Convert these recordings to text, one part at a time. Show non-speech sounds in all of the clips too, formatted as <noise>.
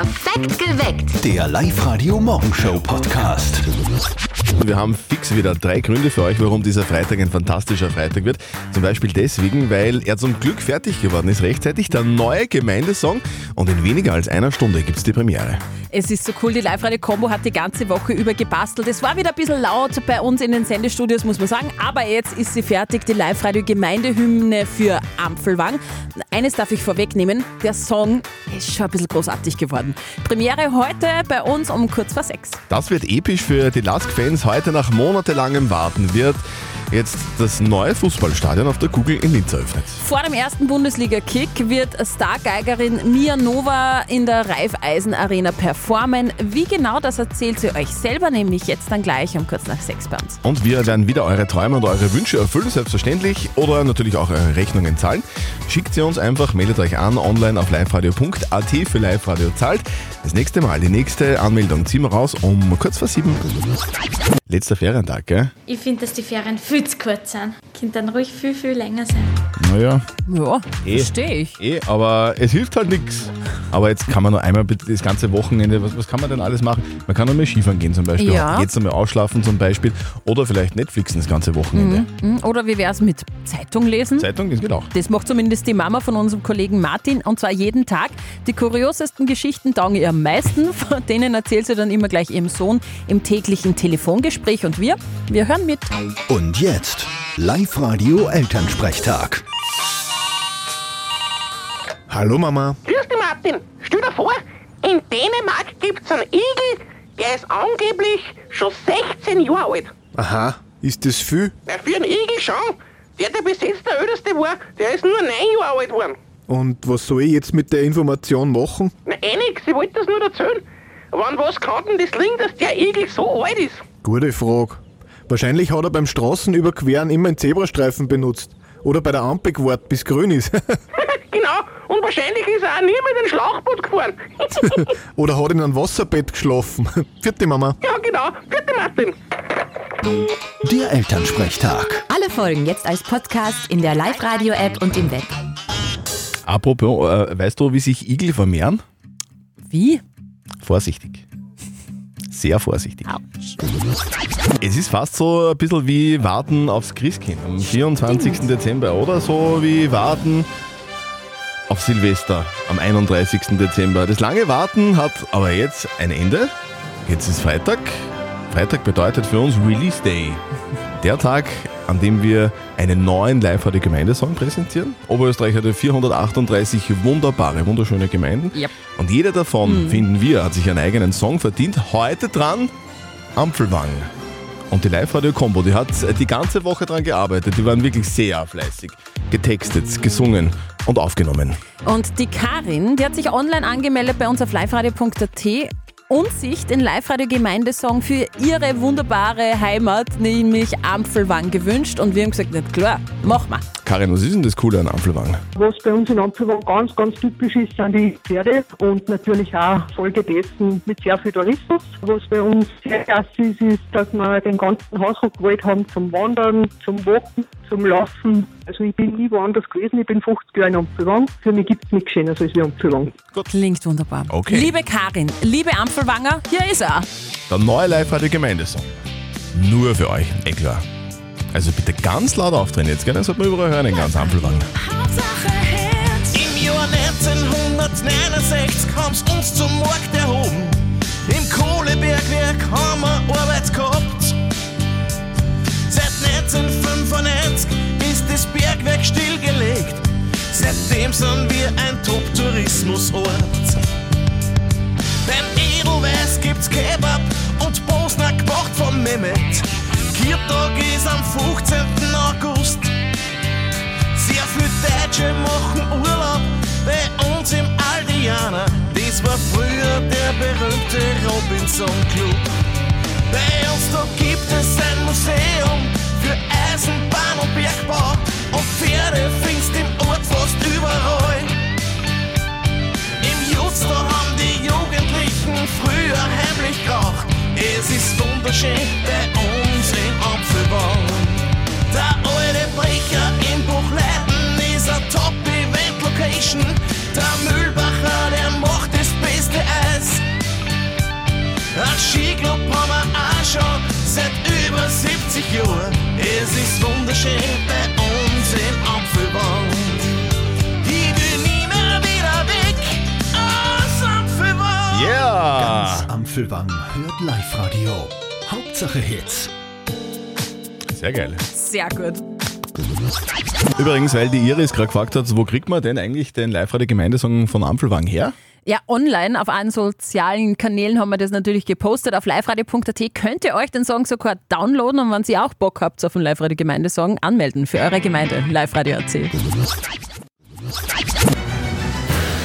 Perfekt geweckt. Der Live-Radio-Morgenshow-Podcast. Wir haben fix wieder drei Gründe für euch, warum dieser Freitag ein fantastischer Freitag wird. Zum Beispiel deswegen, weil er zum Glück fertig geworden ist, rechtzeitig der neue Gemeindesong und in weniger als einer Stunde gibt es die Premiere. Es ist so cool, die Live-Radio-Kombo hat die ganze Woche über gebastelt. Es war wieder ein bisschen laut bei uns in den Sendestudios, muss man sagen, aber jetzt ist sie fertig, die Live-Radio-Gemeindehymne für Ampfelwang. Eines darf ich vorwegnehmen, der Song ist schon ein bisschen großartig geworden. Premiere heute bei uns um kurz vor sechs. Das wird episch für die Lask-Fans. Heute nach monatelangem Warten wird jetzt das neue Fußballstadion auf der Kugel in Linz eröffnet. Vor dem ersten Bundesliga-Kick wird Stargeigerin Mia Nova in der Raiffeisen Arena performen. Wie genau, das erzählt sie euch selber nämlich jetzt dann gleich um kurz nach sechs bei uns. Und wir werden wieder eure Träume und eure Wünsche erfüllen, selbstverständlich, oder natürlich auch eure Rechnungen zahlen. Schickt sie uns einfach, meldet euch an online auf liveradio.at für Live-Radio zahlt. Das nächste Mal, die nächste Anmeldung ziehen wir raus um kurz vor sieben. Letzter Ferientag, gell? Ich finde, dass die Ferien viel zu kurz sind. Könnte dann ruhig viel, viel länger sein. Naja, Ja, Eh. verstehe ich. eh, aber es hilft halt nichts. Aber jetzt kann man nur einmal bitte das ganze Wochenende, was, was kann man denn alles machen? Man kann noch mal Skifahren gehen zum Beispiel, Ja. jetzt noch mal ausschlafen zum Beispiel oder vielleicht Netflixen das ganze Wochenende. Hm, Oder wie wäre es mit Zeitung lesen? Zeitung, das geht auch. Das macht zumindest die Mama von unserem Kollegen Martin und zwar jeden Tag. Die kuriosesten Geschichten taugen ihr am meisten. <laughs> Von denen erzählt sie dann immer gleich ihrem Sohn im täglichen Telefongespräch und wir, wir hören mit. Und jetzt Live-Radio-Elternsprechtag. Hallo Mama. Martin. Stell dir vor, in Dänemark gibt's einen Igel, der ist angeblich schon 16 Jahre alt. Aha, ist das viel? Na, für einen Igel schon. Der, der bis jetzt der Älteste war, der ist nur 9 Jahre alt geworden. Und was soll ich jetzt mit der Information machen? Na, eh nix, ich wollte das nur erzählen. Wann was kann denn das liegen, dass der Igel so alt ist? Gute Frage. Wahrscheinlich hat er beim Straßenüberqueren immer einen Zebrastreifen benutzt. Oder bei der Ampel gewartet, bis grün ist. <laughs> <laughs> und wahrscheinlich ist er auch nie mit dem Schlauchboot gefahren. <laughs> Oder hat in einem Wasserbett geschlafen. <laughs> Vierte Mama. ja, genau. Bitte, Martin. Der Elternsprechtag. Alle Folgen jetzt als Podcast in der Live-Radio-App und im Web. Apropos, äh, weißt du, wie sich Igel vermehren? Wie? Vorsichtig. Sehr vorsichtig. Es ist fast so ein bisschen wie Warten aufs Christkind am 24. Dezember oder so wie Warten auf Silvester am 31. Dezember. Das lange Warten hat aber jetzt ein Ende. Jetzt ist Freitag. Freitag bedeutet für uns Release Day. Der Tag, an dem wir einen neuen live radio gemeindesong präsentieren. Oberösterreich hatte 438 wunderbare, wunderschöne Gemeinden. Yep. Und jeder davon, finden wir, hat sich einen eigenen Song verdient. Heute dran Ampfelwang. Und die Live-Radio-Kombo, die hat die ganze Woche dran gearbeitet. Die waren wirklich sehr fleißig. Getextet, gesungen und aufgenommen. Und die Karin, die hat sich online angemeldet bei uns auf liveradio.at und sich den Live-Radio-Gemeindesong für ihre wunderbare Heimat, nämlich Ampfelwang, gewünscht. Und wir haben gesagt, nicht klar, mach mal. Karin, was ist denn das Coole an Ampfelwang? Was bei uns in Ampelwang ganz, ganz typisch ist, sind die Pferde und natürlich auch Folge dessen mit sehr viel Tourismus. Was bei uns sehr klasse ist, ist, dass wir den ganzen Hausruck gewählt haben zum Wandern, zum Walken, zum Laufen. Also ich bin nie woanders gewesen, ich bin 50 Jahre in Ampelwang. Für mich gibt es nichts Schöneres als wie Ampelwang. Klingt wunderbar. Okay. Liebe Karin, liebe Ampfelwanger, hier ist er. Der neue Live-Radio-Gemeindesong. Nur für euch, eh klar. Also bitte ganz laut aufdrehen jetzt, gell? Dann sollte man überall hören, den ganzen Ampfelwang. Im Jahr 1969 haben's uns zum Markt erhoben. Im Kohlebergwerk haben wir Arbeit gehabt. Seit 1995 ist das Bergwerk stillgelegt. Seitdem sind wir ein Top-Tourismusort. Beim Edelweiß gibt's Kebab und Bosner gemacht vom Mehmet. Kirtag ist am 15. August. Sehr viele Deutsche machen Urlaub bei uns im Aldiana. Das war früher der berühmte Robinson Club. Bei uns da gibt es ein Museum für Eisenbahn und Bergbau. Und Pferde findest im Ort fast überall. Im Just da haben die Jugendlichen früher heimlich geraucht. Es ist wunderschön Menschen. Der Mühlbacher, der macht das beste Eis. Ein Skiclub haben wir auch schon seit über 70 Jahren. Es ist wunderschön bei uns im Apfelbaum. Ich will aus Apfelbaum. Yeah! Ganz Apfelbaum hört Live-Radio. Hauptsache Hits. Sehr geil. Sehr gut. Übrigens, weil die Iris gerade gefragt hat, wo kriegt man denn eigentlich den Live-Radio-Gemeindesong von Ampelwang her? Ja, online auf allen sozialen Kanälen haben wir das natürlich gepostet. Auf liveradio.at könnt ihr euch den Song sogar downloaden und wenn ihr auch Bock habt auf einen Live-Radio-Gemeindesong, anmelden für eure Gemeinde. Liveradio.at.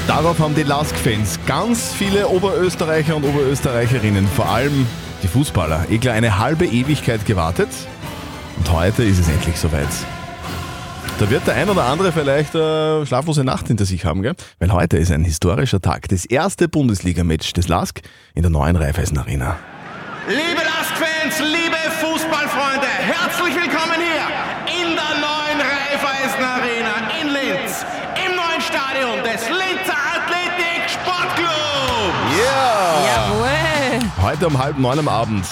Darauf haben die Lask-Fans ganz viele Oberösterreicher und Oberösterreicherinnen, vor allem die Fußballer, eh gleich eine halbe Ewigkeit gewartet. Und heute ist es endlich soweit. Da wird der ein oder andere vielleicht eine schlaflose Nacht hinter sich haben, gell? Weil heute ist ein historischer Tag. Das erste Bundesliga-Match des Lask in der neuen Raiffeisen Arena. Liebe Lask-Fans, liebe Fußballfreunde, herzlich willkommen hier in der neuen Raiffeisen Arena in Linz, im neuen Stadion des Linzer Athletik Sportclub. Yeah! Jawohl. Heute um halb neun am Abend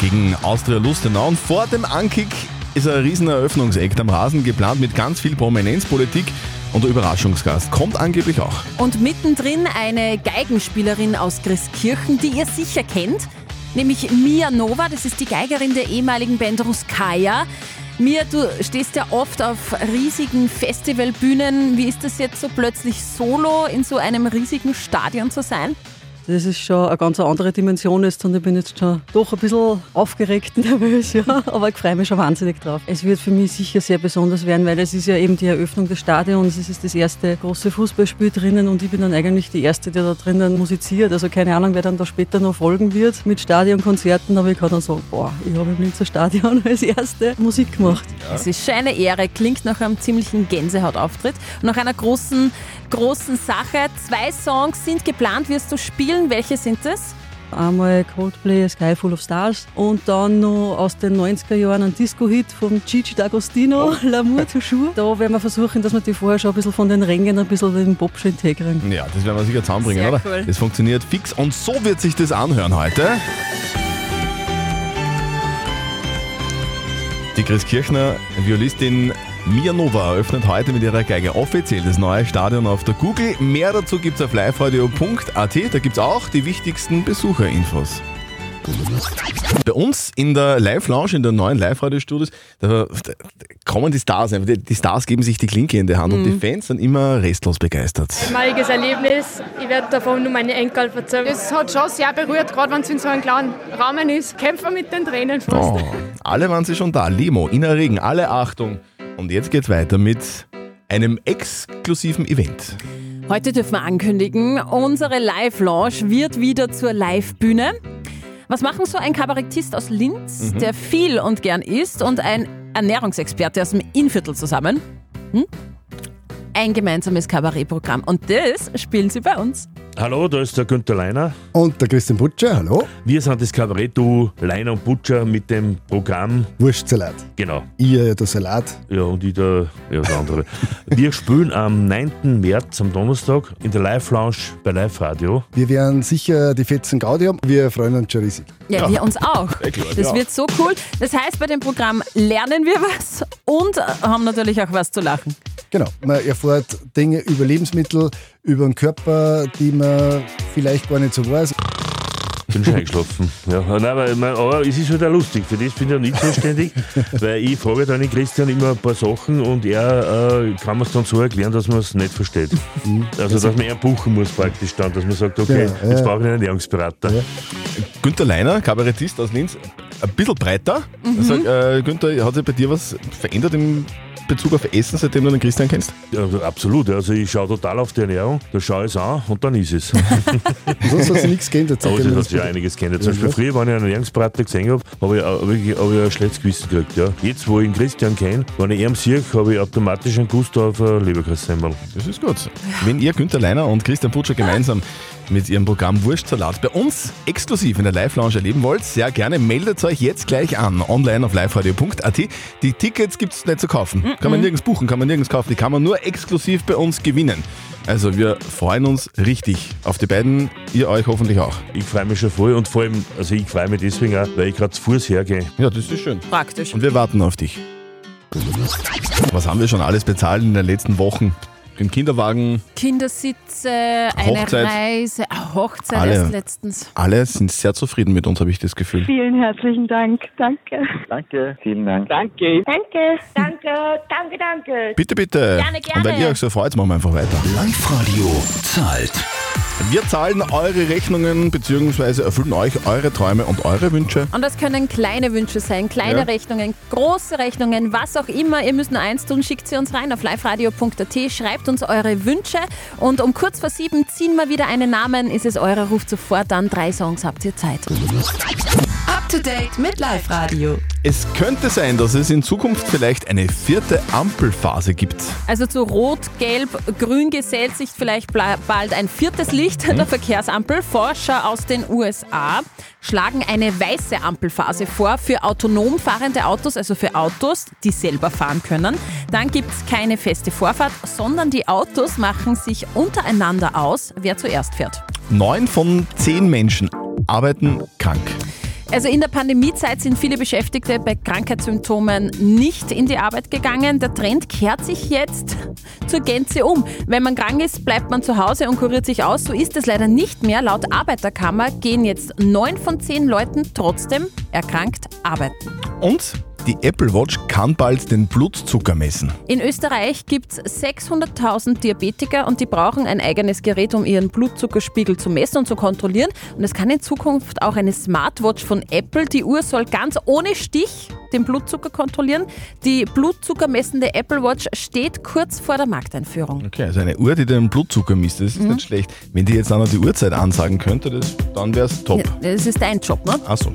gegen Austria Lustenau. Und vor dem Ankick ist ein riesen Eröffnungseck am Rasen geplant mit ganz viel Prominenz, Politik und der Überraschungsgast. Kommt angeblich auch. Und mittendrin eine Geigenspielerin aus Christkirchen, die ihr sicher kennt, nämlich Mia Nova. Das ist die Geigerin der ehemaligen Band Ruskaya. Mia, du stehst ja oft auf riesigen Festivalbühnen. Wie ist das jetzt so plötzlich solo in so einem riesigen Stadion zu sein? Das ist schon eine ganz andere Dimension jetzt und ich bin jetzt schon doch ein bisschen aufgeregt <laughs> nervös, ja. Aber ich freue mich schon wahnsinnig drauf. Es wird für mich sicher sehr besonders werden, weil es ist ja eben die Eröffnung des Stadions, es ist das erste große Fußballspiel drinnen und ich bin dann eigentlich die Erste, die da drinnen musiziert. Also keine Ahnung, wer dann da später noch folgen wird mit Stadionkonzerten, aber ich kann dann sagen, boah, ich habe im Linzer Stadion <laughs> als Erste Musik gemacht. Es ist schon eine Ehre, klingt nach einem ziemlichen Gänsehautauftritt und nach einer großen, großen Sache. Zwei Songs sind geplant, wirst du spielen. Welche sind das? Einmal Coldplay, Sky Full of Stars und dann noch aus den 90er Jahren ein Disco-Hit von Gigi D'Agostino, L'amour toujours. <laughs> Da werden wir versuchen, dass wir die vorher schon ein bisschen von den Rängen ein bisschen den Pop schön kriegen. Ja, das werden wir sicher zusammenbringen, Sehr oder? cool. Das funktioniert fix und so wird sich das anhören heute. Die Christkirchner Violistin Mia Nova eröffnet heute mit ihrer Geige offiziell das neue Stadion auf der Google. Mehr dazu gibt es auf liveradio.at. Da gibt es auch die wichtigsten Besucherinfos. Bei uns in der Live-Lounge, in der neuen Live-Radio-Studios, da, da kommen die Stars einfach. Die, die Stars geben sich die Klinke in die Hand und die Fans sind immer restlos begeistert. Einmaliges Erlebnis. Ich werde davon nur meine Enkel erzählen. Es hat schon sehr berührt, gerade wenn es in so einem kleinen Rahmen ist. Kämpfen mit den Tränen fast. Oh, alle waren sie schon da. Limo, Inner Regen, alle Achtung. Und jetzt geht's weiter mit einem exklusiven Event. Heute dürfen wir ankündigen, unsere Live-Lounge wird wieder zur Live-Bühne. Was machen so ein Kabarettist aus Linz, Mhm. der viel und gern isst, und ein Ernährungsexperte aus dem Innviertel zusammen? Hm? Ein gemeinsames Kabarettprogramm. Und das spielen sie bei uns. Hallo, da ist der Günther Leiner. Und der Christian Butcher, hallo. Wir sind das Kabarett-Duo Leiner und Butcher mit dem Programm. Wurstsalat. Genau. Ihr der Salat. Ja, und ich der, ja, das andere. <laughs> Wir spielen am 9. März, am Donnerstag, in der Live-Lounge bei Live Radio. Wir werden sicher die Fetzen Gaudi haben. Wir freuen uns schon riesig. Ja, wir uns auch. <laughs> klar, Das ja. wird so cool. Das heißt, bei dem Programm lernen wir was und haben natürlich auch was zu lachen. Genau. Man erfährt Dinge über Lebensmittel, über den Körper, die man vielleicht gar nicht so weiß. Bin schon eingeschlafen. Ja, nein, aber, ich mein, aber es ist halt auch lustig. Für das bin ich ja nicht zuständig, <laughs> weil ich frage dann den Christian immer ein paar Sachen und er äh, kann mir es dann so erklären, dass man es nicht versteht. Also, dass man eher buchen muss praktisch dann, dass man sagt, okay, Genau, ja. jetzt brauche ich einen Ernährungsberater. Günther Leiner, Kabarettist aus Linz, ein bisschen breiter. Mhm. Sag, äh, Günther, hat sich bei dir was verändert im Bezug auf Essen, seitdem du den Christian kennst? Ja, absolut. Also ich schaue total auf die Ernährung, da schaue ich es an und dann ist es. <laughs> Sonst hat sich nichts geändert. Aber es hat sich ja einiges geändert. Zum Ja, Beispiel was? früher, wenn ich einen Ernährungsberater gesehen habe, habe ich, hab ich, hab ich ein schlechtes Gewissen gekriegt. Ja. Jetzt, wo ich den Christian kenne, wenn ich ihn sehe, habe ich automatisch einen Gusto auf ein Leberkassemmel. Das ist gut. Wenn ihr Günther Leiner und Christian Putscher gemeinsam mit ihrem Programm Wurstsalat bei uns exklusiv in der Live-Lounge erleben wollt, sehr gerne meldet euch jetzt gleich an. Online auf liveradio.at. Die Tickets gibt es nicht zu kaufen. Kann man nirgends buchen, kann man nirgends kaufen. Die kann man nur exklusiv bei uns gewinnen. Also wir freuen uns richtig auf die beiden, ihr euch hoffentlich auch. Ich freue mich schon voll und vor allem, also ich freue mich deswegen auch, weil ich gerade zu Fuß hergehe. Ja, das ist schön. Praktisch. Und wir warten auf dich. Was haben wir schon alles bezahlt in den letzten Wochen? Im Kinderwagen, Kindersitze, eine Hochzeit. Reise, ah, Hochzeit Alle. erst letztens. alle sind sehr zufrieden mit uns, habe ich das Gefühl. Vielen herzlichen Dank. Danke. Danke, vielen Dank. Danke. Danke, danke, danke, danke. Bitte, bitte. Gerne, gerne. Und wenn ihr euch so freut, machen wir einfach weiter. Live-Radio zahlt. Wir zahlen eure Rechnungen bzw. erfüllen euch eure Träume und eure Wünsche. Und das können kleine Wünsche sein, kleine Ja. Rechnungen, große Rechnungen, was auch immer. Ihr müsst nur eins tun, schickt sie uns rein auf liveradio.at, schreibt uns eure Wünsche und um kurz vor sieben ziehen wir wieder einen Namen. Ist es eurer, ruft sofort an. Drei Songs habt ihr Zeit. To date mit Live Radio. Es könnte sein, dass es in Zukunft vielleicht eine vierte Ampelphase gibt. Also zu Rot, Gelb, Grün gesellt sich vielleicht bald ein viertes Licht der Verkehrsampel. Forscher aus den USA schlagen eine weiße Ampelphase vor für autonom fahrende Autos, also für Autos, die selber fahren können. Dann gibt es keine feste Vorfahrt, sondern die Autos machen sich untereinander aus, wer zuerst fährt. Neun von zehn Menschen arbeiten krank. Also in der Pandemiezeit sind viele Beschäftigte bei Krankheitssymptomen nicht in die Arbeit gegangen. Der Trend kehrt sich jetzt zur Gänze um. Wenn man krank ist, bleibt man zu Hause und kuriert sich aus. So ist es leider nicht mehr. Laut Arbeiterkammer gehen jetzt neun von zehn Leuten trotzdem erkrankt arbeiten. Und die Apple Watch kann bald den Blutzucker messen. In Österreich gibt es 600.000 Diabetiker und die brauchen ein eigenes Gerät, um ihren Blutzuckerspiegel zu messen und zu kontrollieren. Und es kann in Zukunft auch eine Smartwatch von Apple. Die Uhr soll ganz ohne Stich den Blutzucker kontrollieren. Die blutzuckermessende Apple Watch steht kurz vor der Markteinführung. Okay, also eine Uhr, die den Blutzucker misst, das ist Mhm. nicht schlecht. Wenn die jetzt auch noch die Uhrzeit ansagen könnte, das, dann wäre es top. Ja, Das ist dein Job, ne? Achso.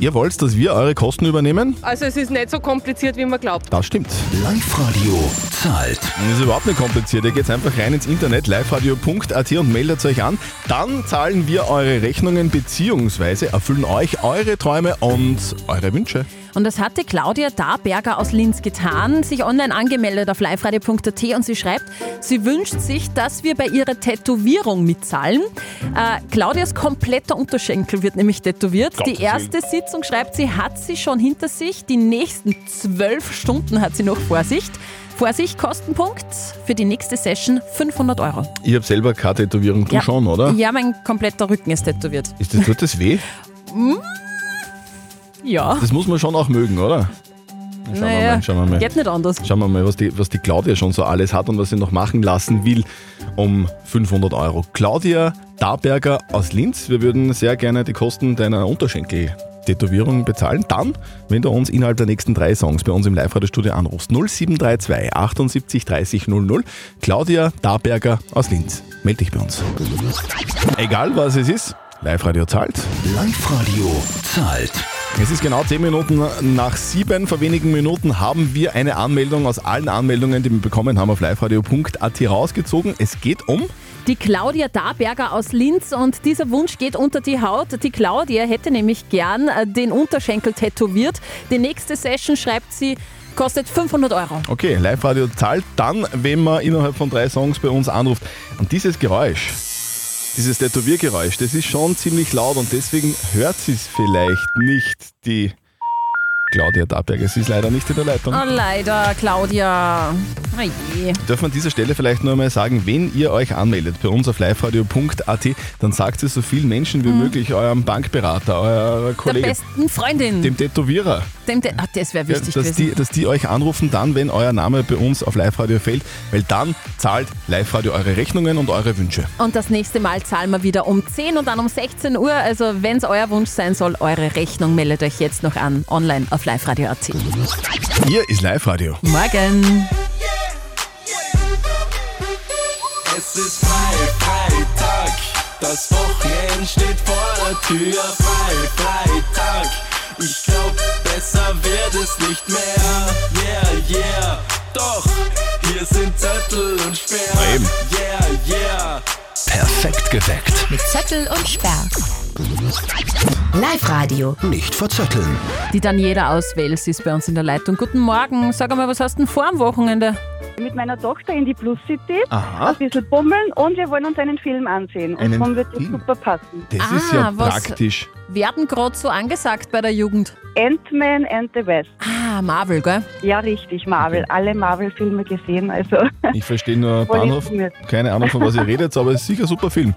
Ihr wollt, dass wir eure Kosten übernehmen? Also es ist nicht so kompliziert, wie man glaubt. Das stimmt. Live-Radio zahlt. Das ist überhaupt nicht kompliziert. Ihr geht einfach rein ins Internet liveradio.at und meldet euch an. Dann zahlen wir eure Rechnungen bzw. erfüllen euch eure Träume und eure Wünsche. Und das hatte Claudia Darberger aus Linz getan, sich online angemeldet auf liveradio.at und sie schreibt, sie wünscht sich, dass wir bei ihrer Tätowierung mitzahlen. Äh, Claudias kompletter Unterschenkel wird nämlich tätowiert. Gottes Die erste Sitzung, schreibt sie, hat sie schon hinter sich. Die nächsten zwölf Stunden hat sie noch vor sich. Vorsicht, Kostenpunkt für die nächste Session 500 Euro. Ich habe selber keine Tätowierung, du schon, oder? Ja, mein kompletter Rücken ist tätowiert. Ist das, tut das weh? <laughs> Ja. Das muss man schon auch mögen, oder? Schauen wir Naja, mal, schauen wir mal. geht nicht anders. Schauen wir mal, was die, was die Claudia schon so alles hat und was sie noch machen lassen will um 500 Euro. Claudia Darberger aus Linz, wir würden sehr gerne die Kosten deiner Unterschenkel-Tätowierung bezahlen. Dann, wenn du uns innerhalb der nächsten drei Songs bei uns im Live-Radio-Studio anrufst. 0732 78 30 00. Claudia Darberger aus Linz. Meld dich bei uns. Egal was es ist, Live-Radio zahlt. Live-Radio zahlt. Es ist genau 10 Minuten nach 7. Vor wenigen Minuten haben wir eine Anmeldung aus allen Anmeldungen, die wir bekommen haben, auf liveradio.at rausgezogen. Es geht um Die Claudia Darberger aus Linz und dieser Wunsch geht unter die Haut. Die Claudia hätte nämlich gern äh, den Unterschenkel tätowiert. Die nächste Session, schreibt sie, kostet 500 Euro. Okay, Live-Radio zahlt dann, wenn man innerhalb von drei Songs bei uns anruft. Und dieses Geräusch, dieses Tätowiergeräusch, das ist schon ziemlich laut und deswegen hört sie es vielleicht nicht, die Claudia Darberger. Sie ist leider nicht in der Leitung. Oh, leider, Claudia. Oh je. Dürfen wir an dieser Stelle vielleicht nur einmal sagen, wenn ihr euch anmeldet bei uns auf liveradio.at, dann sagt es so vielen Menschen wie möglich, eurem Bankberater, eurer Mhm. Der besten Freundin. dem Tätowierer, Dem, ah, das wäre ja, wichtig dass, gewesen. die, dass die euch anrufen dann, wenn euer Name bei uns auf Live-Radio fällt, weil dann zahlt Live-Radio eure Rechnungen und eure Wünsche. Und das nächste Mal zahlen wir wieder um 10 und dann um 16 Uhr. Also wenn es euer Wunsch sein soll, eure Rechnung meldet euch jetzt noch an, online auf liveradio.at. Hier ist Live-Radio. Morgen. Es ist frei, Freitag. Das Wochenende steht vor der Tür. Frei, Freitag. Ich glaub, besser wird es nicht mehr. Yeah, yeah. Doch, hier sind Zettel und Sperr. Na eben. Perfekt geweckt. Mit Zettel und Sperr. Live Radio. Nicht verzetteln. Die Daniela aus Wels ist bei uns in der Leitung. Guten Morgen. Sag mal, was hast du denn vor am Wochenende? Mit meiner Tochter in die Plus City, Aha. ein bisschen bummeln und wir wollen uns einen Film ansehen. Und Einen dann wird das Film? super passen. Das ist ja Ah, was- praktisch. Werden gerade so angesagt bei der Jugend. Ant-Man and the West. Ah, Marvel, gell? Ja, richtig, Marvel. Alle Marvel-Filme gesehen, also Ich verstehe nur <laughs> Voll Bahnhof. informiert. Keine Ahnung, von was ihr redet, aber es ist sicher ein super Film.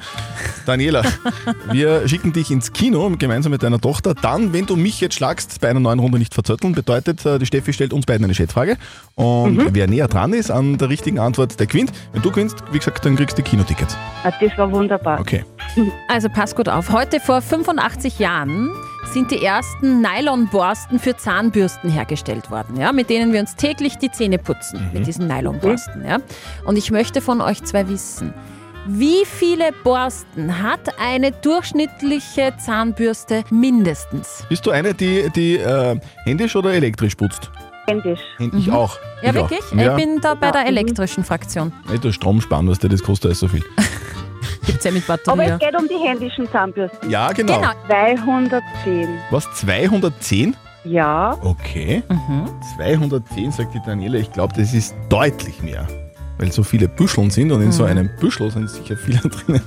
Daniela, <laughs> wir schicken dich ins Kino gemeinsam mit deiner Tochter. Dann, wenn du mich jetzt schlagst, bei einer neuen Runde nicht verzötteln, bedeutet, äh, die Steffi stellt uns beiden eine Schätzfrage. Und Mhm. wer näher dran ist an der richtigen Antwort, der gewinnt. Wenn du gewinnst, wie gesagt, dann kriegst du Kinotickets. Ah, das war wunderbar. Okay. <laughs> Also pass gut auf. Heute vor 85 Jahren sind die ersten Nylonborsten für Zahnbürsten hergestellt worden, ja, mit denen wir uns täglich die Zähne putzen, mit diesen Nylonborsten. Ja. Und ich möchte von euch zwei wissen, wie viele Borsten hat eine durchschnittliche Zahnbürste mindestens? Bist du eine, die, die äh, händisch oder elektrisch putzt? Händisch. Ich auch. Ja, ich wirklich? Auch. Ja. Ich bin da bei der elektrischen Fraktion. Nicht der Strom sparen, was der das kostet, alles so viel. <laughs> Gibt's ja mit Aber Batterie. es geht um die händischen Zahnbürsten. Ja, genau. Genau. 210. Was, 210? Ja. Okay. 210, sagt die Daniela. Ich glaube, das ist deutlich mehr. Weil so viele Büscheln sind und in so Mhm. einem Büschel sind sicher viele <laughs> drinnen.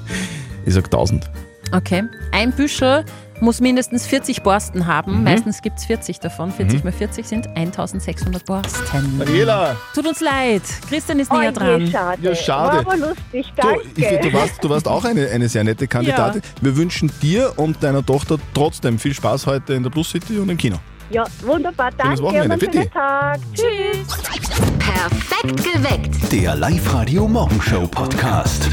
Ich sag 1000. Okay. Ein Büschel muss mindestens 40 Borsten haben. Mhm. Meistens gibt es 40 davon. 40 Mhm. mal 40 sind 1600 Borsten. Daniela! Tut uns leid. Christian ist Oh näher dran. schade. Ja, schade. War aber lustig, Du, danke. ich, du, warst, du warst auch eine, eine sehr nette Kandidatin. Wir wünschen dir und deiner Tochter trotzdem viel Spaß heute in der Plus City und im Kino. Ja, wunderbar, Schönes danke. Wochenende, und einen schönen. Tag. Tschüss. Perfekt geweckt. Der Live-Radio Morgenshow Podcast.